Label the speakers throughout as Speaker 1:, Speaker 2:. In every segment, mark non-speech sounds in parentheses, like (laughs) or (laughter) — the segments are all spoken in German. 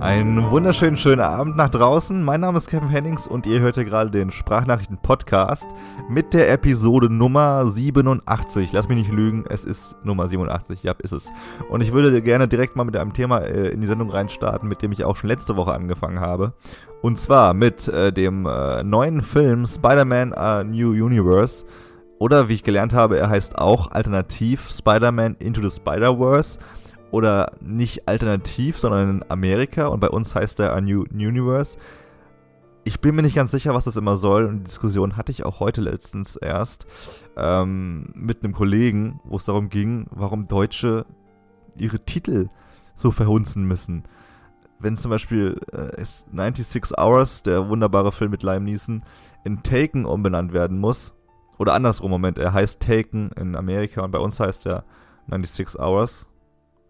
Speaker 1: Einen wunderschönen schönen Abend nach draußen. Mein Name ist Kevin Hennings und ihr hört hier gerade den Sprachnachrichten-Podcast mit der Episode Nummer 87. Lass mich nicht lügen, es ist Nummer 87. Ja, ist es. Und ich würde gerne direkt mal mit einem Thema äh, in die Sendung reinstarten, mit dem ich auch schon letzte Woche angefangen habe. Und zwar mit äh, dem äh, neuen Film Spider-Man A New Universe. Oder wie ich gelernt habe, er heißt auch alternativ Spider-Man Into the Spider-Verse oder nicht alternativ, sondern in Amerika und bei uns heißt er A New Universe. Ich bin mir nicht ganz sicher, was das immer soll und die Diskussion hatte ich auch heute letztens erst ähm, mit einem Kollegen, wo es darum ging, warum Deutsche ihre Titel so verhunzen müssen. Wenn zum Beispiel äh, 96 Hours, der wunderbare Film mit Liam Neeson, in Taken umbenannt werden muss, oder andersrum, Moment, er heißt Taken in Amerika und bei uns heißt er 96 Hours,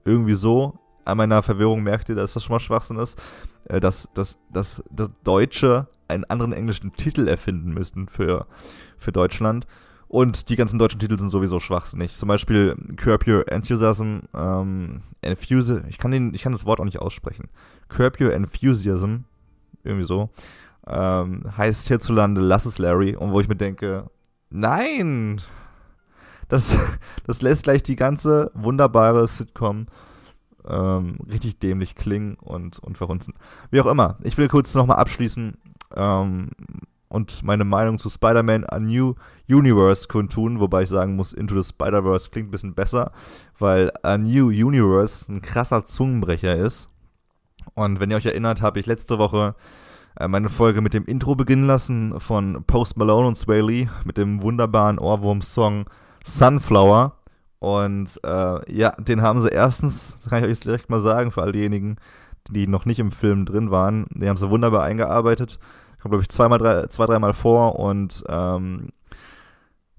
Speaker 1: irgendwie so. An meiner Verwirrung merkt ihr, dass das schon mal Schwachsinn ist, äh, dass, dass, dass, dass Deutsche einen anderen englischen Titel erfinden müssten für, für Deutschland. Und die ganzen deutschen Titel sind sowieso schwachsinnig. Zum Beispiel Curb Your Enthusiasm, ähm, Enthusi ich kann, den, ich kann das Wort auch nicht aussprechen. Curb Your Enthusiasm, irgendwie so, ähm, heißt hierzulande Lass es Larry. Und wo ich mir denke, nein, das, (laughs) das lässt gleich die ganze wunderbare Sitcom ähm, richtig dämlich klingen und, und verhunzen. Wie auch immer, ich will kurz nochmal abschließen ähm, und meine Meinung zu Spider-Man A New Universe kundtun, wobei ich sagen muss, Into the Spider-Verse klingt ein bisschen besser, weil A New Universe ein krasser Zungenbrecher ist. Und wenn ihr euch erinnert, habe ich letzte Woche äh, meine Folge mit dem Intro beginnen lassen von Post Malone und Sway Lee mit dem wunderbaren Ohrwurm-Song Sunflower. Und äh, ja, den haben sie erstens, kann ich euch direkt mal sagen, für all diejenigen, die noch nicht im Film drin waren, die haben sie wunderbar eingearbeitet. Kommt, glaube ich, zweimal, drei, zwei, dreimal vor und ähm,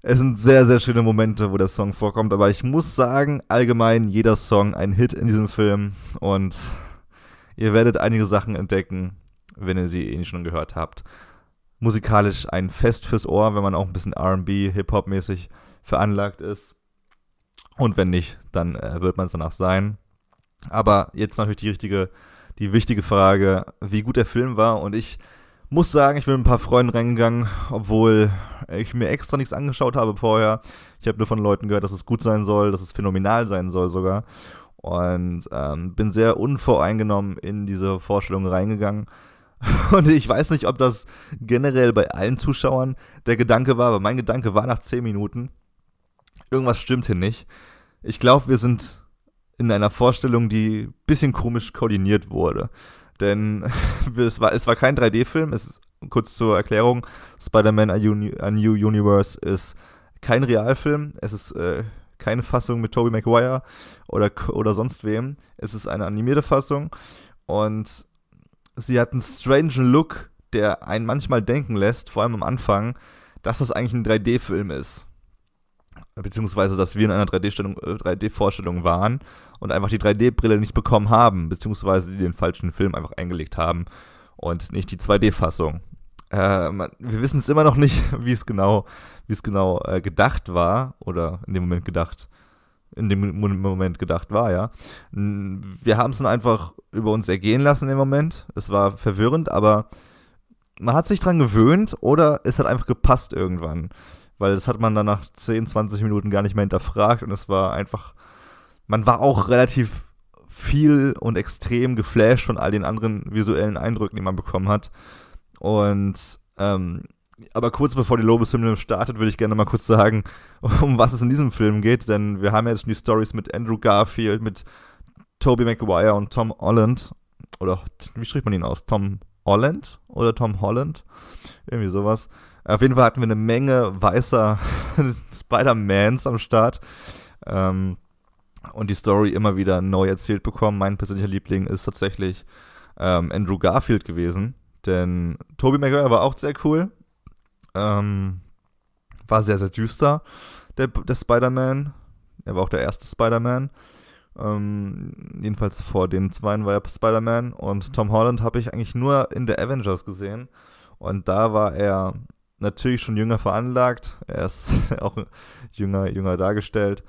Speaker 1: es sind sehr, sehr schöne Momente, wo der Song vorkommt. Aber ich muss sagen, allgemein jeder Song ein Hit in diesem Film und ihr werdet einige Sachen entdecken, wenn ihr sie eh schon gehört habt. Musikalisch ein Fest fürs Ohr, wenn man auch ein bisschen RB, Hip-Hop-mäßig veranlagt ist. Und wenn nicht, dann äh, wird man es danach sein. Aber jetzt natürlich die richtige, die wichtige Frage, wie gut der Film war. Und ich muss sagen, ich bin mit ein paar Freunden reingegangen, obwohl ich mir extra nichts angeschaut habe vorher. Ich habe nur von Leuten gehört, dass es gut sein soll, dass es phänomenal sein soll sogar. Und ähm, bin sehr unvoreingenommen in diese Vorstellung reingegangen. (laughs) Und ich weiß nicht, ob das generell bei allen Zuschauern der Gedanke war, aber mein Gedanke war nach 10 Minuten, irgendwas stimmt hier nicht. Ich glaube, wir sind in einer Vorstellung, die ein bisschen komisch koordiniert wurde. Denn (laughs) es war, es war kein 3D-Film, kurz zur Erklärung, Spider-Man A, A, New Universe ist kein Realfilm, es ist äh, keine Fassung mit Tobey Maguire oder, oder sonst wem, es ist eine animierte Fassung und sie hat einen strangen Look, der einen manchmal denken lässt, vor allem am Anfang, dass das eigentlich ein 3D-Film ist beziehungsweise dass wir in einer 3D-Vorstellung äh, 3D waren und einfach die 3D-Brille nicht bekommen haben, beziehungsweise die den falschen Film einfach eingelegt haben und nicht die 2D-Fassung. Äh, wir wissen es immer noch nicht, (laughs) wie es genau, wie es genau äh, gedacht war oder in dem Moment gedacht, in dem Moment gedacht war, ja. Wir haben es dann einfach über uns ergehen lassen im Moment. Es war verwirrend, aber man hat sich dran gewöhnt oder es hat einfach gepasst irgendwann weil das hat man dann nach 10, 20 Minuten gar nicht mehr hinterfragt und es war einfach, man war auch relativ viel und extrem geflasht von all den anderen visuellen Eindrücken, die man bekommen hat. Und ähm, aber kurz bevor die Lobeshymne startet, würde ich gerne mal kurz sagen, (laughs) um was es in diesem Film geht, denn wir haben jetzt schon die Stories mit Andrew Garfield, mit Tobey Maguire und Tom Holland. Oder wie spricht man ihn aus? Tom Holland oder Tom Holland? Irgendwie sowas. Auf jeden Fall hatten wir eine Menge weißer (laughs) Spider-Mans am Start. Ähm, und die Story immer wieder neu erzählt bekommen. Mein persönlicher Liebling ist tatsächlich ähm, Andrew Garfield gewesen. Denn Tobey Maguire war auch sehr cool. Ähm, war sehr, sehr düster, der, der Spider-Man. Er war auch der erste Spider-Man. Ähm, jedenfalls vor den zweien war er Spider-Man. Und Tom Holland habe ich eigentlich nur in der Avengers gesehen. Und da war er natürlich schon jünger veranlagt. Er ist (laughs) auch jünger, jünger dargestellt.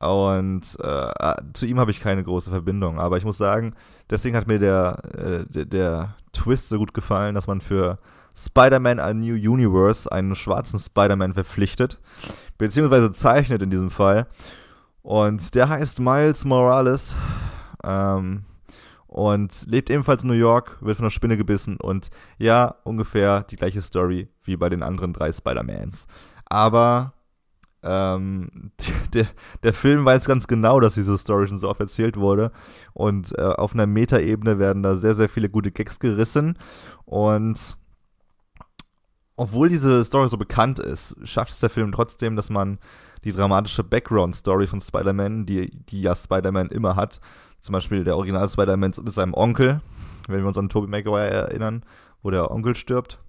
Speaker 1: Und äh, zu ihm habe ich keine große Verbindung. Aber ich muss sagen, deswegen hat mir der, äh, der, der Twist so gut gefallen, dass man für Spider-Man A New Universe einen schwarzen Spider-Man verpflichtet, beziehungsweise zeichnet in diesem Fall. Und der heißt Miles Morales ähm, und lebt ebenfalls in New York, wird von einer Spinne gebissen und ja, ungefähr die gleiche Story wie bei den anderen drei Spider-Mans. Aber ähm, (laughs) der, der Film weiß ganz genau, dass diese Story schon so oft erzählt wurde. Und äh, auf einer Metaebene werden da sehr, sehr viele gute Gags gerissen. Und obwohl diese Story so bekannt ist, schafft es der Film trotzdem, dass man die dramatische Background-Story von Spider-Man, die, die ja Spider-Man immer hat, zum Beispiel der Original Spider-Man mit seinem Onkel, wenn wir uns an Tobey Maguire erinnern, wo der Onkel stirbt.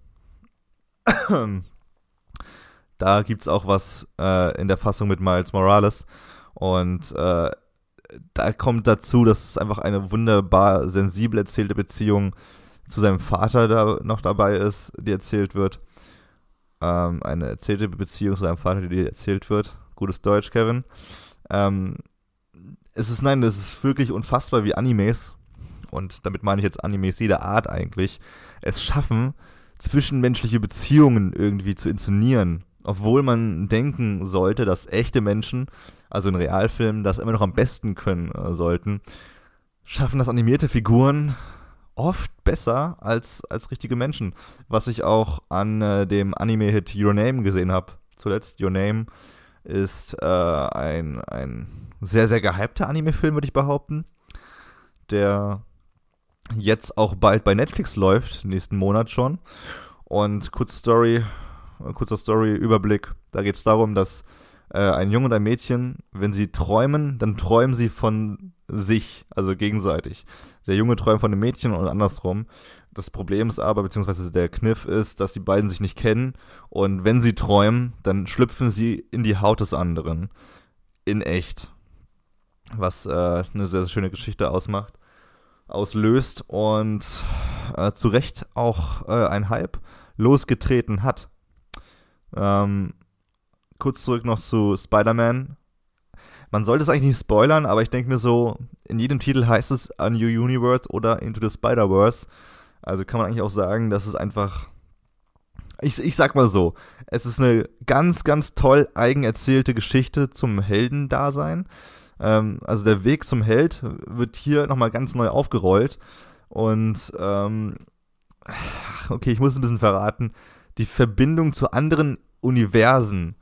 Speaker 1: (clears throat) da gibt es auch was äh, in der Fassung mit Miles Morales. Und äh, da kommt dazu, dass es einfach eine wunderbar sensibel erzählte Beziehung zu seinem Vater da noch dabei ist, die erzählt wird ähm, eine erzählte Beziehung zu seinem Vater, die erzählt wird. Gutes Deutsch, Kevin. Ähm, es ist, nein, das ist wirklich unfassbar, wie Animes, und damit meine ich jetzt Animes jeder Art eigentlich, es schaffen, zwischenmenschliche Beziehungen irgendwie zu inszenieren. Obwohl man denken sollte, dass echte Menschen, also in Realfilmen, das immer noch am besten können äh, sollten, schaffen das animierte Figuren oft besser als, als richtige Menschen. Was ich auch an äh, dem Anime-Hit Your Name gesehen habe. Zuletzt Your Name ist äh, ein, ein sehr, sehr gehypter Anime-Film, würde ich behaupten. Der jetzt auch bald bei Netflix läuft, nächsten Monat schon. Und kurze Story, kurzer Story-Überblick. Da geht es darum, dass äh, ein Junge und ein Mädchen, wenn sie träumen, dann träumen sie von sich, also gegenseitig. Der Junge träumt von dem Mädchen und andersrum. Das Problem ist aber, beziehungsweise der Kniff ist, dass die beiden sich nicht kennen und wenn sie träumen, dann schlüpfen sie in die Haut des anderen. In echt. Was äh, eine sehr, sehr schöne Geschichte ausmacht, auslöst und äh, zu Recht auch äh, ein Hype losgetreten hat. Ähm, kurz zurück noch zu Spider-Man man sollte es eigentlich nicht spoilern, aber ich denke mir so, in jedem Titel heißt es A New Universe oder Into the Spider-Verse. Also kann man eigentlich auch sagen, dass es einfach. Ich, ich sag mal so, es ist eine ganz, ganz toll eigenerzählte Geschichte zum Heldendasein. Ähm, also der Weg zum Held wird hier nochmal ganz neu aufgerollt. Und ähm, okay, ich muss ein bisschen verraten. Die Verbindung zu anderen Universen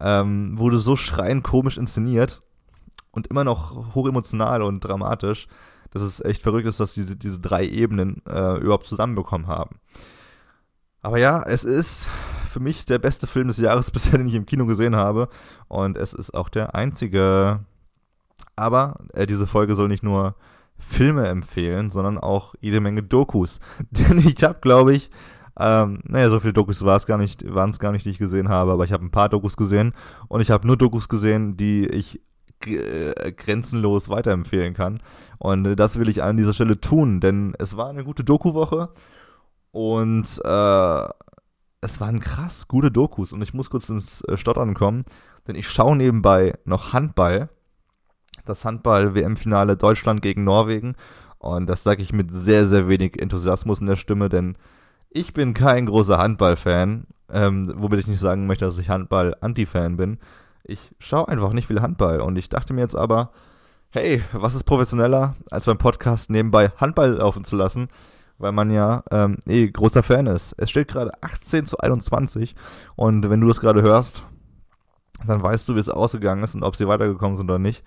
Speaker 1: ähm, wurde so schreiend komisch inszeniert und immer noch hochemotional und dramatisch, dass es echt verrückt ist, dass diese, diese drei Ebenen äh, überhaupt zusammenbekommen haben. Aber ja, es ist für mich der beste Film des Jahres (laughs) bisher, den ich im Kino gesehen habe. Und es ist auch der einzige. Aber äh, diese Folge soll nicht nur Filme empfehlen, sondern auch jede Menge Dokus. (laughs) Denn ich habe, glaube ich, ähm, naja, so viele Dokus war es gar nicht, waren es gar nicht, die ich gesehen habe, aber ich habe ein paar Dokus gesehen und ich habe nur Dokus gesehen, die ich äh, grenzenlos weiterempfehlen kann. Und äh, das will ich an dieser Stelle tun, denn es war eine gute Doku-Woche und äh, es waren krass gute Dokus und ich muss kurz ins äh, Stottern kommen, denn ich schaue nebenbei noch Handball, das Handball-WM-Finale Deutschland gegen Norwegen und das sage ich mit sehr, sehr wenig Enthusiasmus in der Stimme, denn ich bin kein großer Handball-Fan, ähm, womit ich nicht sagen möchte, dass ich Handball-Anti-Fan bin. Ich schaue einfach nicht viel Handball und ich dachte mir jetzt aber, hey, was ist professioneller, als beim Podcast nebenbei Handball laufen zu lassen, weil man ja ähm, eh großer Fan ist. Es steht gerade 18 zu 21 und wenn du das gerade hörst, dann weißt du, wie es ausgegangen ist und ob sie weitergekommen sind oder nicht.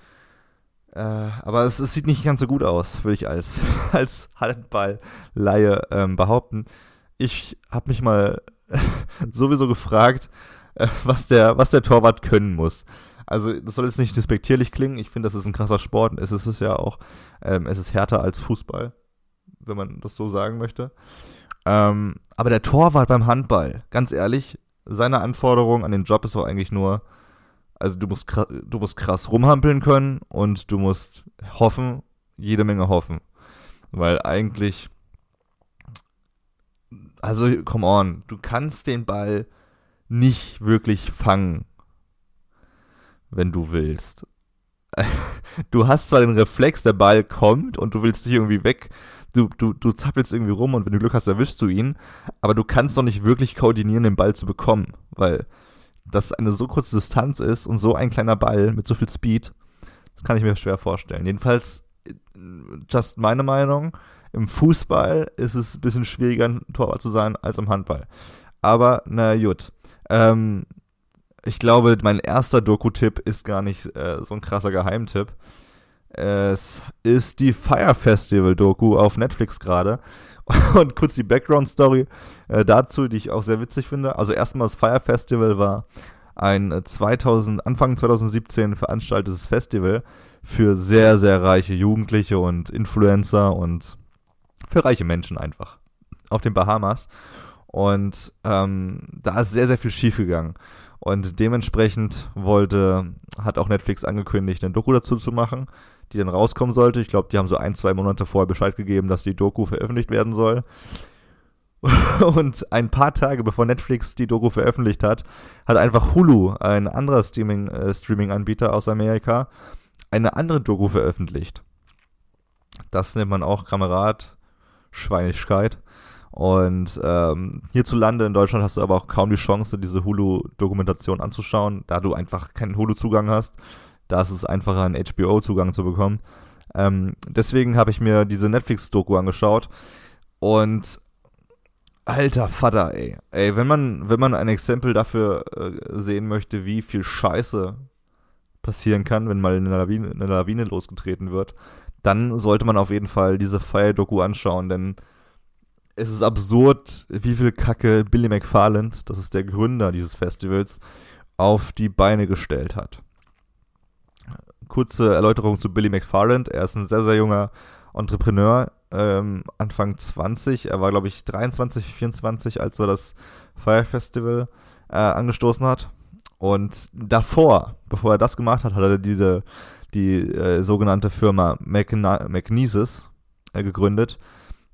Speaker 1: Äh, aber es, es, sieht nicht ganz so gut aus, würde ich als, (laughs) als Handball-Laie ähm, behaupten ich habe mich mal (laughs) sowieso gefragt, äh, was, der, was der Torwart können muss. Also, das soll jetzt nicht despektierlich klingen. Ich finde, das ist ein krasser Sport. Es ist es ja auch. Ähm, es ist härter als Fußball, wenn man das so sagen möchte. Ähm, aber der Torwart beim Handball, ganz ehrlich, seine Anforderung an den Job ist doch eigentlich nur, also du musst, du musst krass rumhampeln können und du musst hoffen, jede Menge hoffen. Weil eigentlich also, come on, du kannst den Ball nicht wirklich fangen, wenn du willst. (laughs) du hast zwar den Reflex, der Ball kommt und du willst dich irgendwie weg, du, du, du zappelst irgendwie rum und wenn du Glück hast, erwischst du ihn, aber du kannst doch nicht wirklich koordinieren, den Ball zu bekommen, weil das eine so kurze Distanz ist und so ein kleiner Ball mit so viel Speed, das kann ich mir schwer vorstellen. Jedenfalls, just meine Meinung, im Fußball ist es ein bisschen schwieriger, ein Torwart zu sein, als im Handball. Aber, na gut. Ähm, ich glaube, mein erster Doku-Tipp ist gar nicht äh, so ein krasser Geheimtipp. Es ist die Fire Festival Doku auf Netflix gerade. (laughs) Und kurz die Background-Story äh, dazu, die ich auch sehr witzig finde. Also erstmal das Fire Festival war ein 2000, äh, Anfang 2017 veranstaltetes Festival für sehr, sehr reiche Jugendliche und Influencer und für reiche Menschen einfach auf den Bahamas. Und ähm, da ist sehr, sehr viel schiefgegangen. Und dementsprechend wollte, hat auch Netflix angekündigt, eine Doku dazu zu machen, die dann rauskommen sollte. Ich glaube, die haben so ein, zwei Monate vorher Bescheid gegeben, dass die Doku veröffentlicht werden soll. (laughs) Und ein paar Tage bevor Netflix die Doku veröffentlicht hat, hat einfach Hulu, ein anderer äh, Streaming-Anbieter aus Amerika, eine andere Doku veröffentlicht. Das nennt man auch Kamerad Schweinigkeit. Und ähm, hierzulande in Deutschland hast du aber auch kaum die Chance, diese Hulu-Dokumentation anzuschauen, da du einfach keinen Hulu-Zugang hast. Da ist es einfacher, einen HBO-Zugang zu bekommen. Ähm, deswegen habe ich mir diese Netflix-Doku angeschaut. Und alter Vater, ey. Ey, wenn man, wenn man ein Exempel dafür äh, sehen möchte, wie viel Scheiße passieren kann, wenn mal eine Lawine, eine Lawine losgetreten wird, dann sollte man auf jeden Fall diese Fire-Doku anschauen, denn es ist absurd, wie viel Kacke Billy McFarland, das ist der Gründer dieses Festivals, auf die Beine gestellt hat. Kurze Erläuterung zu Billy McFarland. Er ist ein sehr, sehr junger Entrepreneur, ähm, Anfang 20. Er war, glaube ich, 23, 24, als er das Fire Festival äh, angestoßen hat. Und davor, bevor er das gemacht hat, hat er diese, die äh, sogenannte Firma McNesis äh, gegründet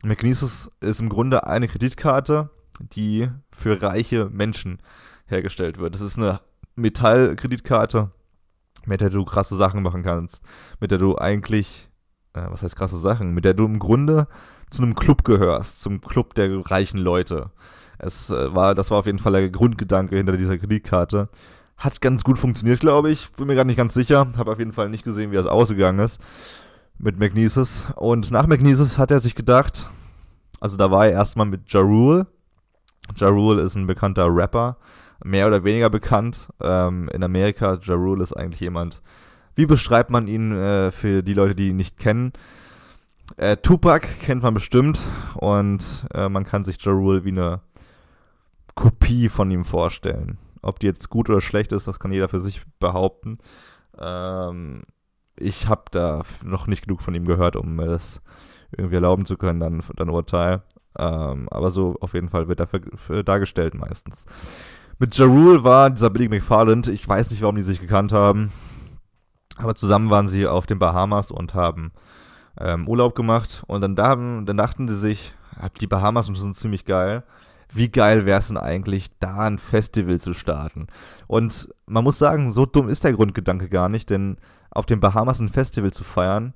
Speaker 1: McNesis ist im Grunde eine Kreditkarte, die für reiche Menschen hergestellt wird. Das ist eine Metallkreditkarte, mit der du krasse Sachen machen kannst, mit der du eigentlich, äh, was heißt krasse Sachen, mit der du im Grunde zu einem Club gehörst, zum Club der reichen Leute. Es äh, war, das war auf jeden Fall der Grundgedanke hinter dieser Kreditkarte. Hat ganz gut funktioniert, glaube ich. Bin mir gar nicht ganz sicher. Habe auf jeden Fall nicht gesehen, wie das ausgegangen ist mit Magnesis. Und nach Magnesis hat er sich gedacht, also da war er erstmal mit Ja Rule. Ja Rule ist ein bekannter Rapper, mehr oder weniger bekannt. Ähm, in Amerika, Ja Rule ist eigentlich jemand, wie beschreibt man ihn äh, für die Leute, die ihn nicht kennen? Äh, Tupac kennt man bestimmt und äh, man kann sich Ja Rule wie eine Kopie von ihm vorstellen. Ob die jetzt gut oder schlecht ist, das kann jeder für sich behaupten. Ähm, ich habe da noch nicht genug von ihm gehört, um mir das irgendwie erlauben zu können, dann, dann Urteil. Ähm, aber so auf jeden Fall wird er dargestellt meistens. Mit Jarul war dieser Billy McFarland, ich weiß nicht, warum die sich gekannt haben, aber zusammen waren sie auf den Bahamas und haben ähm, Urlaub gemacht und dann, da, dann dachten sie sich, die Bahamas sind ziemlich geil. Wie geil wäre es denn eigentlich, da ein Festival zu starten? Und man muss sagen, so dumm ist der Grundgedanke gar nicht, denn auf den Bahamas ein Festival zu feiern,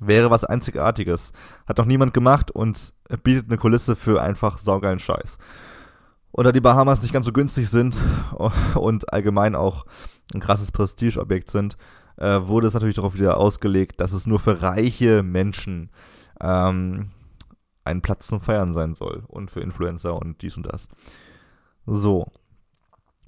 Speaker 1: wäre was Einzigartiges. Hat noch niemand gemacht und bietet eine Kulisse für einfach saugeilen Scheiß. Und da die Bahamas nicht ganz so günstig sind (laughs) und allgemein auch ein krasses Prestigeobjekt sind, äh, wurde es natürlich darauf wieder ausgelegt, dass es nur für reiche Menschen ähm, ein Platz zum Feiern sein soll und für Influencer und dies und das. So.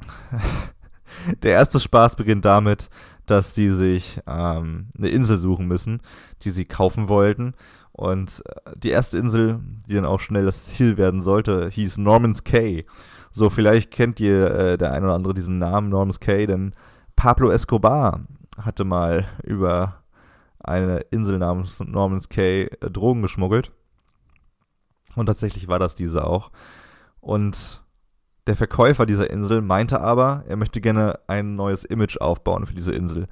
Speaker 1: (laughs) Der erste Spaß beginnt damit, dass die sich ähm, eine Insel suchen müssen, die sie kaufen wollten. Und äh, die erste Insel, die dann auch schnell das Ziel werden sollte, hieß Norman's Cay. So, vielleicht kennt ihr äh, der eine oder andere diesen Namen Norman's Cay, denn Pablo Escobar hatte mal über eine Insel namens Norman's Cay äh, Drogen geschmuggelt. Und tatsächlich war das diese auch. Und der Verkäufer dieser Insel meinte aber, er möchte gerne ein neues Image aufbauen für diese Insel.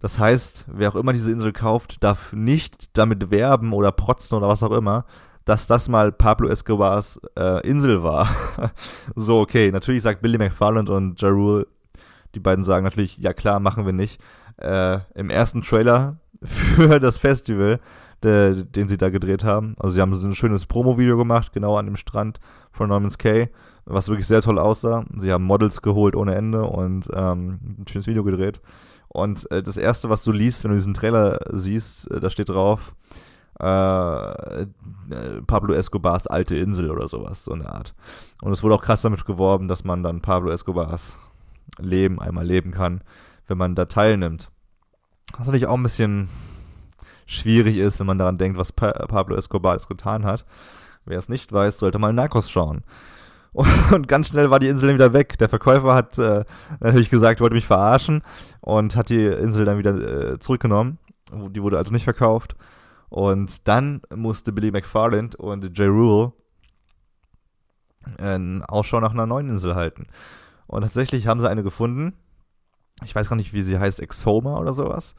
Speaker 1: Das heißt, wer auch immer diese Insel kauft, darf nicht damit werben oder protzen oder was auch immer, dass das mal Pablo Escobars äh, Insel war. (laughs) so, okay, natürlich sagt Billy McFarland und Ja Rule, die beiden sagen natürlich, ja klar, machen wir nicht. äh, im ersten Trailer (laughs) für das Festival, de, den sie da gedreht haben. Also sie haben so ein schönes Promo-Video gemacht, genau an dem Strand von Norman's Cay, was wirklich sehr toll aussah. Sie haben Models geholt ohne Ende und ähm, ein schönes Video gedreht. Und äh, das erste, was du liest, wenn du diesen Trailer siehst, äh, da steht drauf, äh, äh, Pablo Escobars alte Insel oder sowas, so eine Art. Und es wurde auch krass damit geworben, dass man dann Pablo Escobars Leben einmal leben kann, wenn man da teilnimmt. Was natürlich auch ein bisschen schwierig ist, wenn man daran denkt, was pa Pablo Escobar alles getan hat. Wer es nicht weiß, sollte mal Narcos schauen. (laughs) Und ganz schnell war die Insel dann wieder weg. Der Verkäufer hat äh, natürlich gesagt, wollte mich verarschen und hat die Insel dann wieder äh, zurückgenommen. Die wurde also nicht verkauft. Und dann musste Billy McFarland und Jay Rule einen Ausschau nach einer neuen Insel halten. Und tatsächlich haben sie eine gefunden. Ich weiß gar nicht, wie sie heißt, Exoma oder sowas.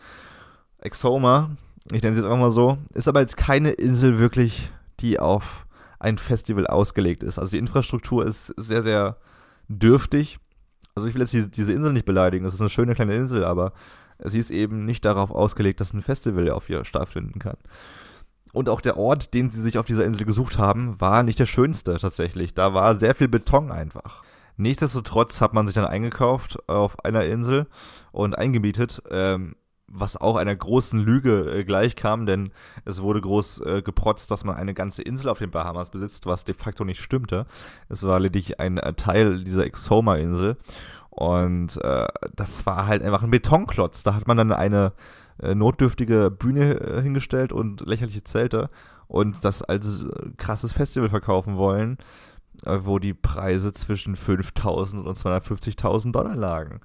Speaker 1: Exoma, ich nenne sie jetzt einfach mal so, ist aber jetzt keine Insel wirklich, die auf ein Festival ausgelegt ist. Also die Infrastruktur ist sehr, sehr dürftig. Also ich will jetzt diese, diese Insel nicht beleidigen, das ist eine schöne kleine Insel, aber sie ist eben nicht darauf ausgelegt, dass ein Festival auf ihr stattfinden kann. Und auch der Ort, den sie sich auf dieser Insel gesucht haben, war nicht der schönste tatsächlich. Da war sehr viel Beton einfach. Nichtsdestotrotz hat man sich dann eingekauft auf einer Insel und eingemietet, ähm, was auch einer großen Lüge äh, gleichkam, denn es wurde groß äh, geprotzt, dass man eine ganze Insel auf den Bahamas besitzt, was de facto nicht stimmte. Es war lediglich ein äh, Teil dieser Exoma-Insel und äh, das war halt einfach ein Betonklotz. Da hat man dann eine äh, notdürftige Bühne äh, hingestellt und lächerliche Zelte und das als äh, krasses Festival verkaufen wollen, wo die Preise zwischen 5.000 und 250.000 Dollar lagen.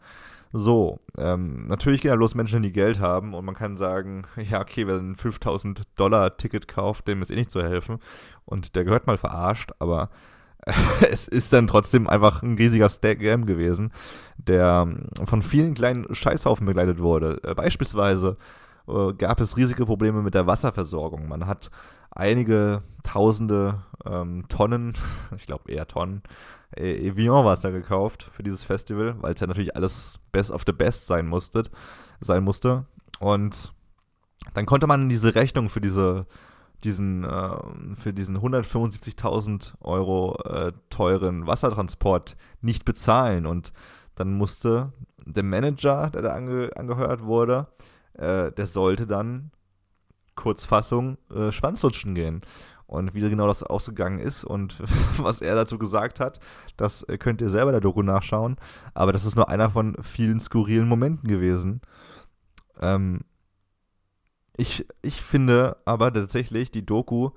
Speaker 1: So, ähm, natürlich gehen da bloß Menschen, die Geld haben und man kann sagen, (laughs) ja, okay, wer ein 5000 Dollar Ticket kauft, dem ist eh nicht zu helfen und der gehört mal verarscht, aber (laughs) es ist dann trotzdem einfach ein riesiger Scam gewesen, der ähm, von vielen kleinen Scheißhaufen begleitet wurde. Äh, beispielsweise äh, gab es riesige Probleme mit der Wasserversorgung. Man hat einige tausende ähm, Tonnen, (laughs) ich glaube eher Tonnen, äh, Evian-Wasser gekauft für dieses Festival, weil es ja natürlich alles best of the best sein musste, sein musste. Und dann konnte man diese Rechnung für diese diesen, äh, für diesen 175.000 Euro äh, teuren Wassertransport nicht bezahlen. Und dann musste der Manager, der da ange angehört wurde, äh, der sollte dann Kurzfassung äh, Schwanzlutschen gehen. Und wie genau das ausgegangen ist und (laughs) was er dazu gesagt hat, das äh, könnt ihr selber der Doku nachschauen. Aber das ist nur einer von vielen skurrilen Momenten gewesen. Ähm, ich, ich finde aber tatsächlich, die Doku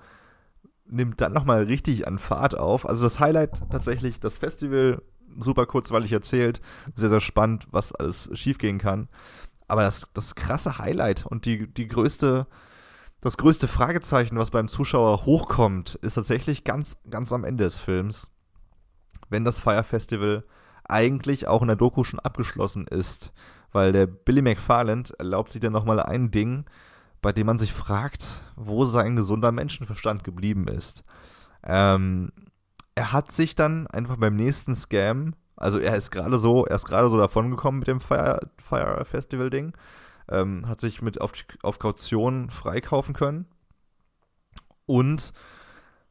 Speaker 1: nimmt dann nochmal richtig an Fahrt auf. Also das Highlight tatsächlich, das Festival, super kurzweilig erzählt, sehr, sehr spannend, was alles schiefgehen kann. Aber das, das krasse Highlight und die, die größte, das größte Fragezeichen, was beim Zuschauer hochkommt, ist tatsächlich ganz, ganz am Ende des Films. Wenn das Fire Festival eigentlich auch in der Doku schon abgeschlossen ist. Weil der Billy McFarland erlaubt sich dann nochmal ein Ding, bei dem man sich fragt, wo sein gesunder Menschenverstand geblieben ist. Ähm, er hat sich dann einfach beim nächsten Scam, also er ist gerade so, er ist gerade so davongekommen mit dem Fire, Fire Festival Ding, ähm, hat sich mit auf, auf Kaution freikaufen können und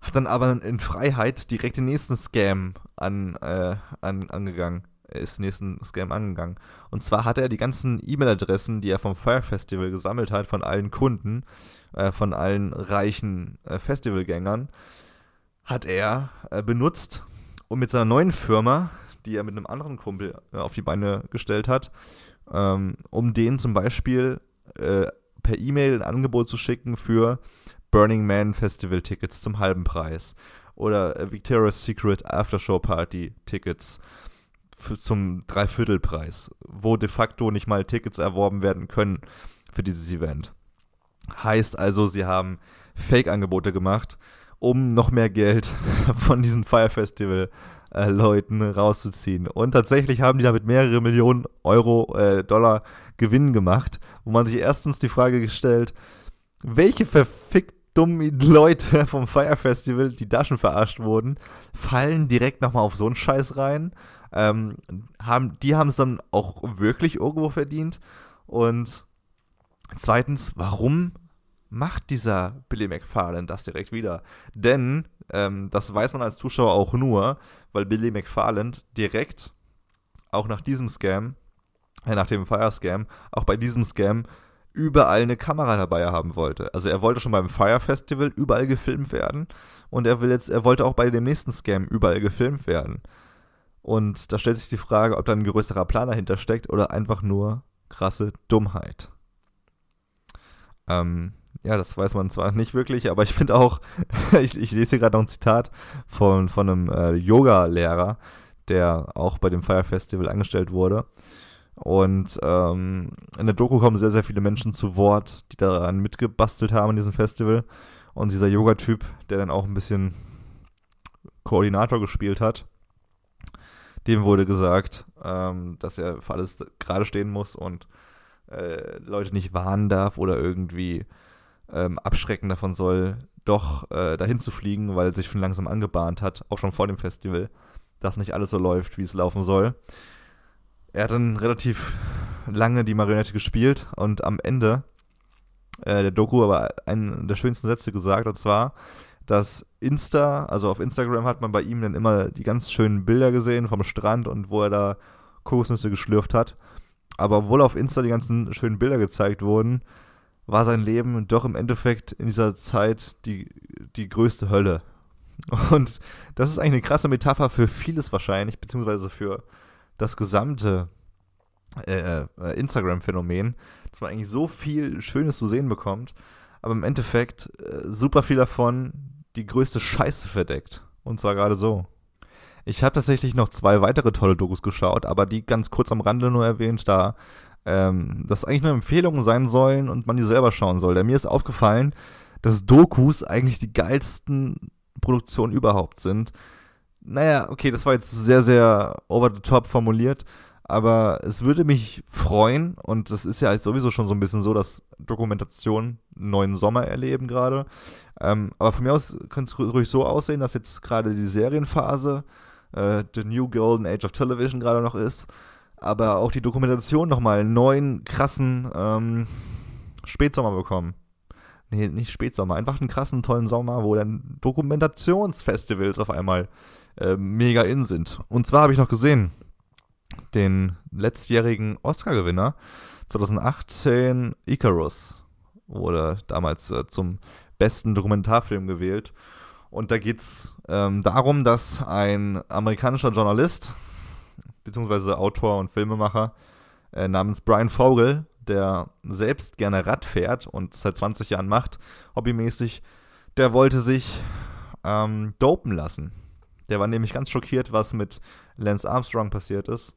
Speaker 1: hat dann aber in Freiheit direkt den nächsten Scam an, äh, an, angegangen ist nächsten Scam angegangen. Und zwar hat er die ganzen E-Mail-Adressen, die er vom Fire Festival gesammelt hat, von allen Kunden, äh, von allen reichen äh, Festivalgängern, hat er äh, benutzt, um mit seiner neuen Firma, die er mit einem anderen Kumpel äh, auf die Beine gestellt hat, ähm, um denen zum Beispiel äh, per E-Mail ein Angebot zu schicken für Burning Man Festival Tickets zum halben Preis oder äh, Victoria's Secret Aftershow Party Tickets zum Dreiviertelpreis, wo de facto nicht mal Tickets erworben werden können für dieses Event. Heißt also, sie haben Fake-Angebote gemacht, um noch mehr Geld (laughs) von diesen Fire Festival äh, Leuten rauszuziehen. Und tatsächlich haben die damit mehrere Millionen Euro, äh, Dollar Gewinn gemacht, wo man sich erstens die Frage gestellt, welche verfickt dummen Leute (laughs) vom Fire Festival, die da schon verarscht wurden, fallen direkt nochmal auf so einen Scheiß rein ähm, haben, die haben es dann auch wirklich irgendwo verdient. Und zweitens, warum macht dieser Billy McFarland das direkt wieder? Denn ähm, das weiß man als Zuschauer auch nur, weil Billy McFarland direkt, auch nach diesem Scam, äh, nach dem Fire-Scam, auch bei diesem Scam überall eine Kamera dabei haben wollte. Also er wollte schon beim Fire Festival überall gefilmt werden und er will jetzt, er wollte auch bei dem nächsten Scam überall gefilmt werden. Und da stellt sich die Frage, ob da ein größerer Plan dahinter steckt oder einfach nur krasse Dummheit. Ähm, ja, das weiß man zwar nicht wirklich, aber ich finde auch, (laughs) ich, ich, lese gerade noch ein Zitat von, von einem äh, Yoga-Lehrer, der auch bei dem Fire Festival angestellt wurde. Und ähm, in der Doku kommen sehr, sehr viele Menschen zu Wort, die daran mitgebastelt haben in diesem Festival. Und dieser Yoga-Typ, der dann auch ein bisschen Koordinator gespielt hat, dem wurde gesagt, ähm, dass er für alles gerade stehen muss und äh, Leute nicht warnen darf oder irgendwie ähm, abschrecken davon soll, doch äh, dahin zu fliegen, weil es sich schon langsam angebahnt hat, auch schon vor dem Festival, dass nicht alles so läuft, wie es laufen soll. Er hat dann relativ lange die Marionette gespielt und am Ende äh, der Doku aber einen der schönsten Sätze gesagt, und zwar, dass Insta, also auf Instagram hat man bei ihm dann immer die ganz schönen Bilder gesehen vom Strand und wo er da Kokosnüsse geschlürft hat. Aber obwohl auf Insta die ganzen schönen Bilder gezeigt wurden, war sein Leben doch im Endeffekt in dieser Zeit die, die größte Hölle. Und das ist eigentlich eine krasse Metapher für vieles wahrscheinlich, beziehungsweise für das gesamte äh, äh, Instagram-Phänomen, dass man eigentlich so viel Schönes zu sehen bekommt, aber im Endeffekt äh, super viel davon die größte Scheiße verdeckt. Und zwar gerade so. Ich habe tatsächlich noch zwei weitere tolle Dokus geschaut, aber die ganz kurz am Rande nur erwähnt, da ähm, das eigentlich nur Empfehlungen sein sollen und man die selber schauen soll. Denn mir ist aufgefallen, dass Dokus eigentlich die geilsten Produktionen überhaupt sind. Naja, okay, das war jetzt sehr, sehr over the top formuliert, aber es würde mich freuen, und das ist ja halt sowieso schon so ein bisschen so, dass Dokumentationen einen neuen Sommer erleben gerade. Ähm, aber von mir aus könnte es ruhig so aussehen, dass jetzt gerade die Serienphase, äh, The New Golden Age of Television gerade noch ist, aber auch die Dokumentation nochmal einen neuen, krassen ähm, Spätsommer bekommen. Nee, nicht Spätsommer, einfach einen krassen, tollen Sommer, wo dann Dokumentationsfestivals auf einmal äh, mega in sind. Und zwar habe ich noch gesehen, den letztjährigen Oscar-Gewinner 2018 Icarus wurde damals äh, zum besten Dokumentarfilm gewählt. Und da geht es ähm, darum, dass ein amerikanischer Journalist, beziehungsweise Autor und Filmemacher äh, namens Brian Vogel, der selbst gerne Rad fährt und seit 20 Jahren macht, hobbymäßig, der wollte sich ähm, dopen lassen. Der war nämlich ganz schockiert, was mit Lance Armstrong passiert ist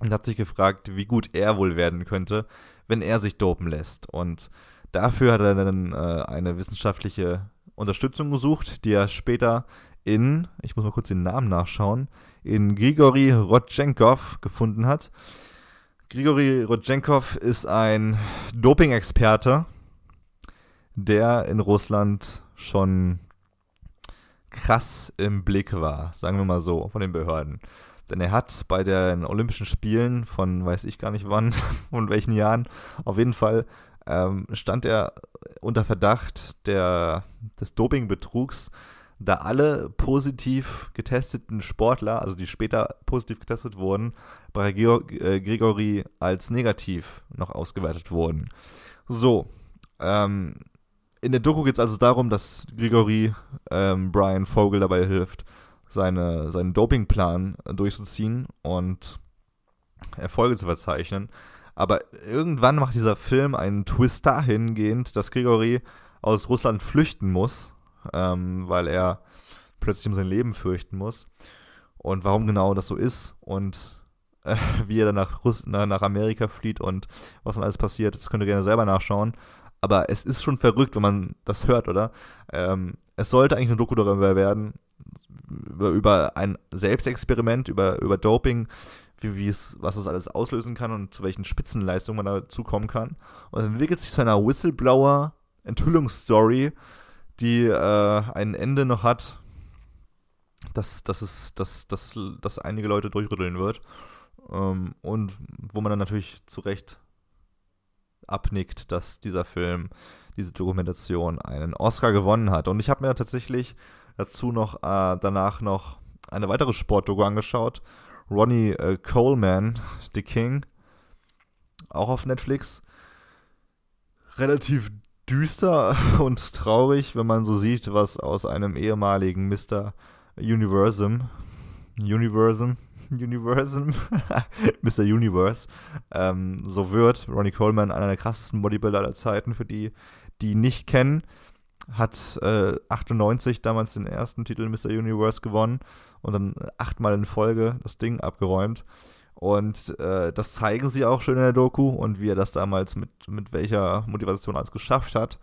Speaker 1: und hat sich gefragt, wie gut er wohl werden könnte, wenn er sich dopen lässt. Und dafür hat er dann äh, eine wissenschaftliche Unterstützung gesucht, die er später in, ich muss mal kurz den Namen nachschauen, in Grigori Rodchenkov gefunden hat. Grigori Rodchenkov ist ein Doping-Experte, der in Russland schon krass im Blick war, sagen wir mal so, von den Behörden. Denn er hat bei den Olympischen Spielen von weiß ich gar nicht wann (laughs) und welchen Jahren, auf jeden Fall ähm, stand er unter Verdacht der, des Dopingbetrugs da alle positiv getesteten Sportler, also die später positiv getestet wurden, bei äh, Gregory als negativ noch ausgewertet wurden. So, ähm, in der Doku geht es also darum, dass Gregory ähm, Brian Vogel dabei hilft, seine, seinen Dopingplan durchzuziehen und Erfolge zu verzeichnen. Aber irgendwann macht dieser Film einen Twist dahingehend, dass Gregory aus Russland flüchten muss ähm, weil er plötzlich um sein Leben fürchten muss. Und warum genau das so ist und äh, (laughs) wie er dann nach, Russ nach Amerika flieht und was dann alles passiert, das könnt ihr gerne selber nachschauen. Aber es ist schon verrückt, wenn man das hört, oder? Ähm, es sollte eigentlich eine Doku darüber werden, über, über ein Selbstexperiment, über, über Doping, wie, was das alles auslösen kann und zu welchen Spitzenleistungen man dazu kommen kann. Und es entwickelt sich zu einer Whistleblower-Enthüllungsstory, die äh, ein Ende noch hat, dass, dass, es, dass, dass, dass einige Leute durchrütteln wird. Ähm, und wo man dann natürlich zu Recht abnickt, dass dieser Film, diese Dokumentation einen Oscar gewonnen hat. Und ich habe mir tatsächlich dazu noch äh, danach noch eine weitere Sportdoku angeschaut. Ronnie äh, Coleman, The King, auch auf Netflix. Relativ düster (laughs) und traurig, wenn man so sieht, was aus einem ehemaligen Mr. Universum, Universum, (laughs) Universum, (laughs) Mr. Universe, ähm, so wird. Ronnie Coleman, einer der krassesten Bodybuilder aller Zeiten, für die, die nicht kennen, hat äh, 98 damals den ersten Titel Mr. Universe gewonnen und dann achtmal in Folge das Ding abgeräumt. Und äh, das zeigen sie auch schön in der Doku und wie er das damals mit, mit welcher Motivation alles geschafft hat,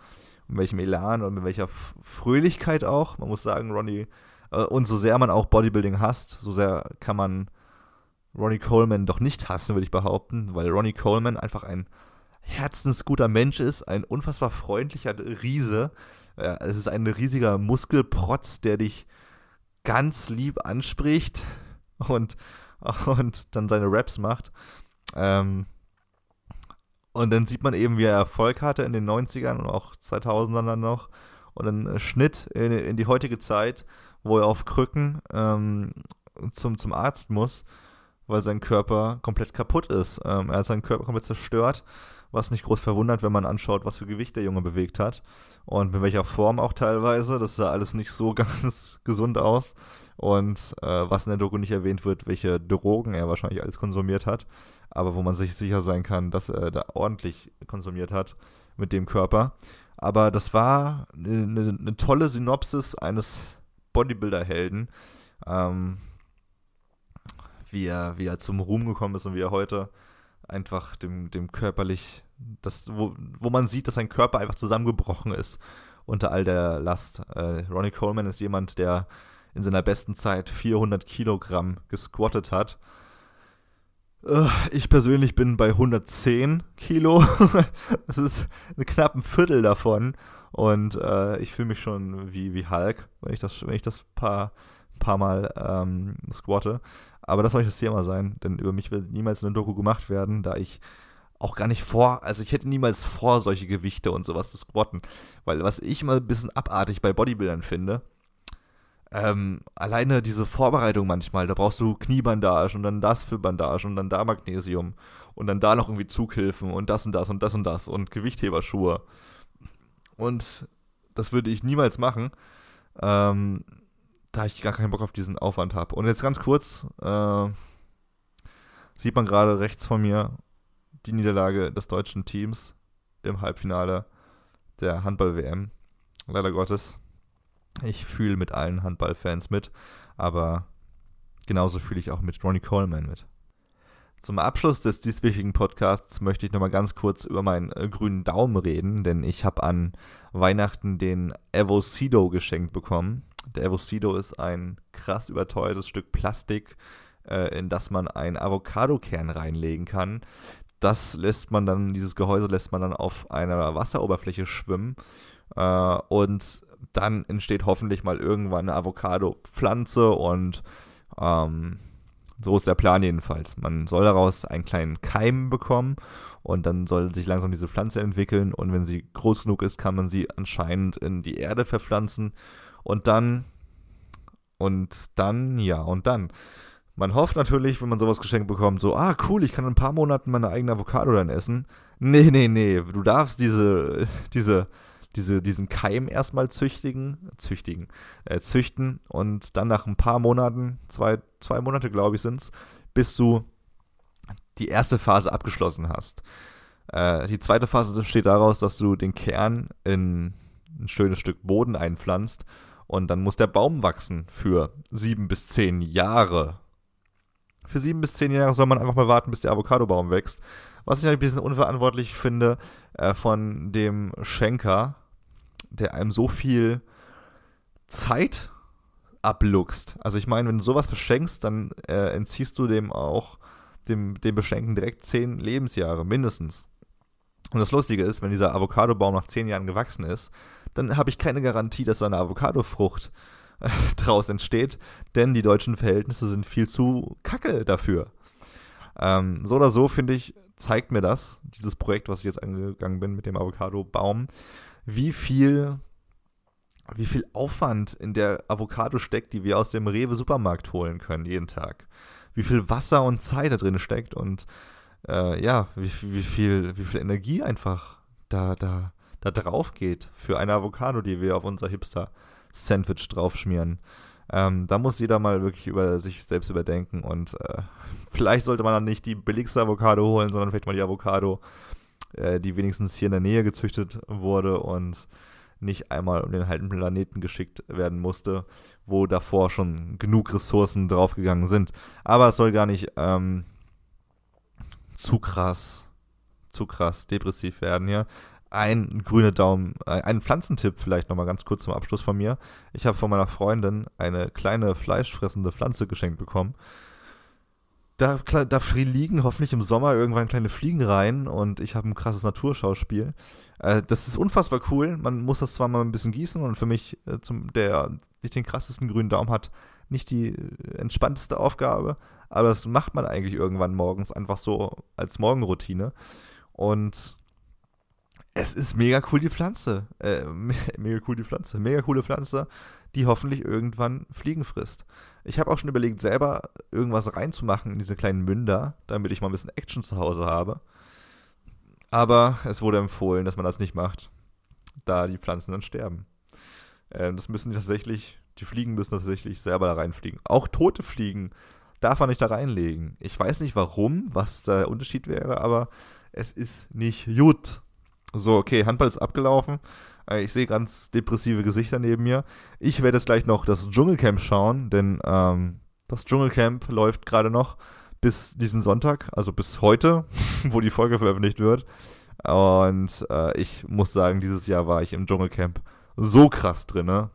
Speaker 1: mit welchem Elan und mit welcher Fröhlichkeit auch. Man muss sagen, Ronnie, äh, und so sehr man auch Bodybuilding hasst, so sehr kann man Ronnie Coleman doch nicht hassen, würde ich behaupten, weil Ronnie Coleman einfach ein herzensguter Mensch ist, ein unfassbar freundlicher Riese. Äh, es ist ein riesiger Muskelprotz, der dich ganz lieb anspricht und (laughs) und dann seine Raps macht. Ähm, und dann sieht man eben, wie er Erfolg hatte in den 90ern und auch 2000ern dann noch. Und dann Schnitt in, in die heutige Zeit, wo er auf Krücken ähm, zum, zum Arzt muss, weil sein Körper komplett kaputt ist. Ähm, er hat seinen Körper komplett zerstört, was nicht groß verwundert, wenn man anschaut, was für Gewicht der Junge bewegt hat und mit welcher Form auch teilweise. Das sah alles nicht so (laughs) ganz gesund aus. Und äh, was in der Doku nicht erwähnt wird, welche Drogen er wahrscheinlich alles konsumiert hat, aber wo man sich sicher sein kann, dass er da ordentlich konsumiert hat mit dem Körper. Aber das war eine, eine, eine tolle Synopsis eines Bodybuilder-Helden, ähm, wie, er, wie er zum Ruhm gekommen ist und wie er heute einfach dem, dem körperlich, das, wo, wo man sieht, dass sein Körper einfach zusammengebrochen ist unter all der Last. Äh, Ronnie Coleman ist jemand, der in seiner besten Zeit 400 Kilogramm gesquattet hat. Äh, ich persönlich bin bei 110 Kilo. (laughs) das ist knapp ein Viertel davon. Und äh, ich fühle mich schon wie, wie Hulk, wenn ich das, wenn ich das paar, paar Mal ähm, squatte. Aber das soll nicht das Thema sein, denn über mich wird niemals eine Doku gemacht werden, da ich auch gar nicht vor, also ich hätte niemals vor, solche Gewichte und sowas zu squatten. Weil was ich immer ein bisschen abartig bei Bodybuildern finde, ähm, alleine diese Vorbereitung manchmal, da brauchst du Kniebandage und dann das für Bandage und dann da Magnesium und dann da noch irgendwie Zughilfen und das und das und das und das und Gewichtheberschuhe. Und das würde ich niemals machen, ähm, da ich gar keinen Bock auf diesen Aufwand habe. Und jetzt ganz kurz, äh, sieht man gerade rechts von mir die Niederlage des deutschen Teams im Halbfinale der Handball-WM. Leider Gottes. Ich fühle mit allen Handballfans mit, aber genauso fühle ich auch mit Ronnie Coleman mit. Zum Abschluss des dieswöchigen Podcasts möchte ich nochmal ganz kurz über meinen äh, grünen Daumen reden, denn ich habe an Weihnachten den Evocido geschenkt bekommen. Der Evocido ist ein krass überteuertes Stück Plastik, äh, in das man einen Avocadokern reinlegen kann. Das lässt man dann, dieses Gehäuse lässt man dann auf einer Wasseroberfläche schwimmen äh, und dann entsteht hoffentlich mal irgendwann eine Avocado-Pflanze und ähm, so ist der Plan jedenfalls. Man soll daraus einen kleinen Keim bekommen und dann soll sich langsam diese Pflanze entwickeln und wenn sie groß genug ist, kann man sie anscheinend in die Erde verpflanzen und dann und dann, ja, und dann. Man hofft natürlich, wenn man sowas geschenkt bekommt, so, ah, cool, ich kann in ein paar Monaten meine eigene Avocado dann essen. Nee, nee, nee, du darfst diese, diese diese, diesen Keim erstmal züchtigen, züchtigen, äh, züchten und dann nach ein paar Monaten, zwei, zwei Monate glaube ich sind es, bis du die erste Phase abgeschlossen hast. Äh, die zweite Phase besteht daraus, dass du den Kern in ein schönes Stück Boden einpflanzt und dann muss der Baum wachsen für sieben bis zehn Jahre. Für sieben bis zehn Jahre soll man einfach mal warten, bis der Avocadobaum wächst. Was ich ein bisschen unverantwortlich finde äh, von dem Schenker, der einem so viel Zeit abluchst. Also ich meine, wenn du sowas verschenkst, dann äh, entziehst du dem auch, dem, dem Beschenken direkt zehn Lebensjahre, mindestens. Und das Lustige ist, wenn dieser Avocadobaum nach zehn Jahren gewachsen ist, dann habe ich keine Garantie, dass da eine Avocadofrucht äh, (laughs) draus entsteht, denn die deutschen Verhältnisse sind viel zu kacke dafür. Ähm, so oder so, finde ich, zeigt mir das, dieses Projekt, was ich jetzt angegangen bin mit dem Avocado-Baum, wie viel, wie viel Aufwand in der Avocado steckt, die wir aus dem Rewe-Supermarkt holen können jeden Tag. Wie viel Wasser und Zeit da drin steckt und äh, ja, wie, wie, viel, wie viel Energie einfach da, da, da drauf geht für eine Avocado, die wir auf unser Hipster-Sandwich draufschmieren. Ähm, da muss jeder mal wirklich über sich selbst überdenken und äh, (laughs) vielleicht sollte man dann nicht die billigste Avocado holen, sondern vielleicht mal die Avocado, äh, die wenigstens hier in der Nähe gezüchtet wurde und nicht einmal um den halben Planeten geschickt werden musste, wo davor schon genug Ressourcen draufgegangen sind. Aber es soll gar nicht ähm, zu krass, zu krass depressiv werden hier ein grüner Daumen, äh, ein Pflanzentipp vielleicht nochmal ganz kurz zum Abschluss von mir. Ich habe von meiner Freundin eine kleine fleischfressende Pflanze geschenkt bekommen. Da, da liegen hoffentlich im Sommer irgendwann kleine Fliegen rein und ich habe ein krasses Naturschauspiel. Äh, das ist unfassbar cool. Man muss das zwar mal ein bisschen gießen und für mich, äh, zum, der nicht den krassesten grünen Daumen hat, nicht die entspannteste Aufgabe, aber das macht man eigentlich irgendwann morgens einfach so als Morgenroutine. Und es ist mega cool, die Pflanze. Äh, mega cool, die Pflanze. Mega coole Pflanze, die hoffentlich irgendwann Fliegen frisst. Ich habe auch schon überlegt, selber irgendwas reinzumachen in diese kleinen Münder, damit ich mal ein bisschen Action zu Hause habe. Aber es wurde empfohlen, dass man das nicht macht, da die Pflanzen dann sterben. Ähm, das müssen tatsächlich, die Fliegen müssen tatsächlich selber da reinfliegen. Auch tote Fliegen darf man nicht da reinlegen. Ich weiß nicht warum, was der Unterschied wäre, aber es ist nicht gut. So, okay, Handball ist abgelaufen. Äh, ich sehe ganz depressive Gesichter neben mir. Ich werde jetzt gleich noch das Dschungelcamp schauen, denn ähm, das Dschungelcamp läuft gerade noch bis diesen Sonntag, also bis heute, (laughs) wo die Folge veröffentlicht wird. Und äh, ich muss sagen, dieses Jahr war ich im Dschungelcamp so krass drin. Ne?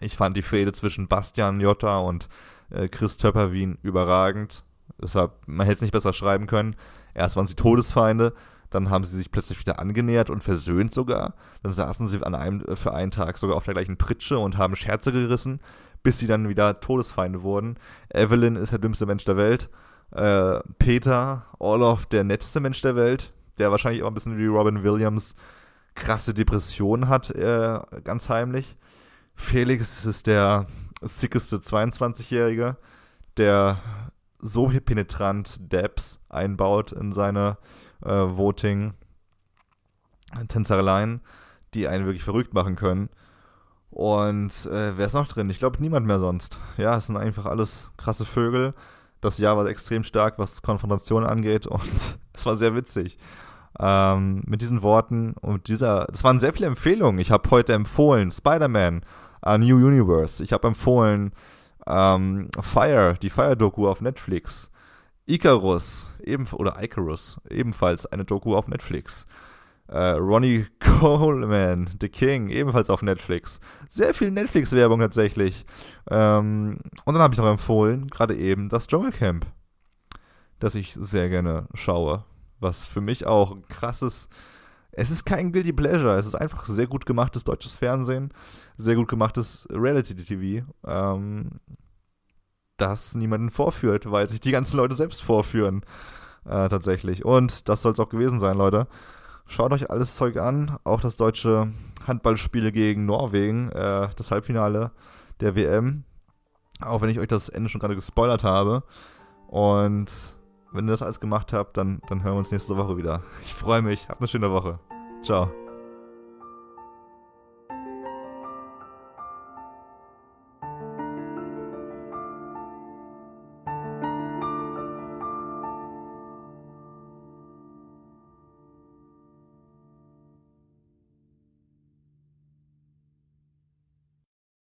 Speaker 1: Ich fand die Fehde zwischen Bastian Jotta und äh, Chris Töpperwien überragend. Deshalb, man hätte es nicht besser schreiben können. Erst waren sie Todesfeinde, dann haben sie sich plötzlich wieder angenähert und versöhnt sogar. Dann saßen sie an einem, äh, für einen Tag sogar auf der gleichen Pritsche und haben Scherze gerissen, bis sie dann wieder Todesfeinde wurden. Evelyn ist der dümmste Mensch der Welt. Äh, Peter, Orloff, der netteste Mensch der Welt, der wahrscheinlich auch ein bisschen wie Robin Williams krasse Depressionen hat, äh, ganz heimlich. Felix ist der sickeste 22-Jährige, der so penetrant Dabs einbaut in seine äh, Voting, Tänzereien, die einen wirklich verrückt machen können. Und äh, wer ist noch drin? Ich glaube niemand mehr sonst. Ja, es sind einfach alles krasse Vögel. Das Jahr war extrem stark, was Konfrontation angeht (laughs) und es war sehr witzig. Ähm, mit diesen Worten und dieser, das waren sehr viele Empfehlungen. Ich habe heute empfohlen Spider-Man, A New Universe. Ich habe empfohlen ähm, Fire, die Fire-Doku auf Netflix. Icarus, eben, oder Icarus, ebenfalls eine Doku auf Netflix. Äh, Ronnie (laughs) Coleman, The King, ebenfalls auf Netflix. Sehr viel Netflix-Werbung tatsächlich. Ähm, und dann habe ich noch empfohlen, gerade eben, das Dschungelcamp, das ich sehr gerne schaue. Was für mich auch ein krasses. Es ist kein Guilty Pleasure, es ist einfach sehr gut gemachtes deutsches Fernsehen, sehr gut gemachtes Reality-TV. Ähm, das niemanden vorführt, weil sich die ganzen Leute selbst vorführen. Äh, tatsächlich. Und das soll es auch gewesen sein, Leute. Schaut euch alles Zeug an, auch das deutsche Handballspiel gegen Norwegen, äh, das Halbfinale der WM. Auch wenn ich euch das Ende schon gerade gespoilert habe. Und wenn ihr das alles gemacht habt, dann, dann hören wir uns nächste Woche wieder. Ich freue mich. Habt eine schöne Woche. Ciao.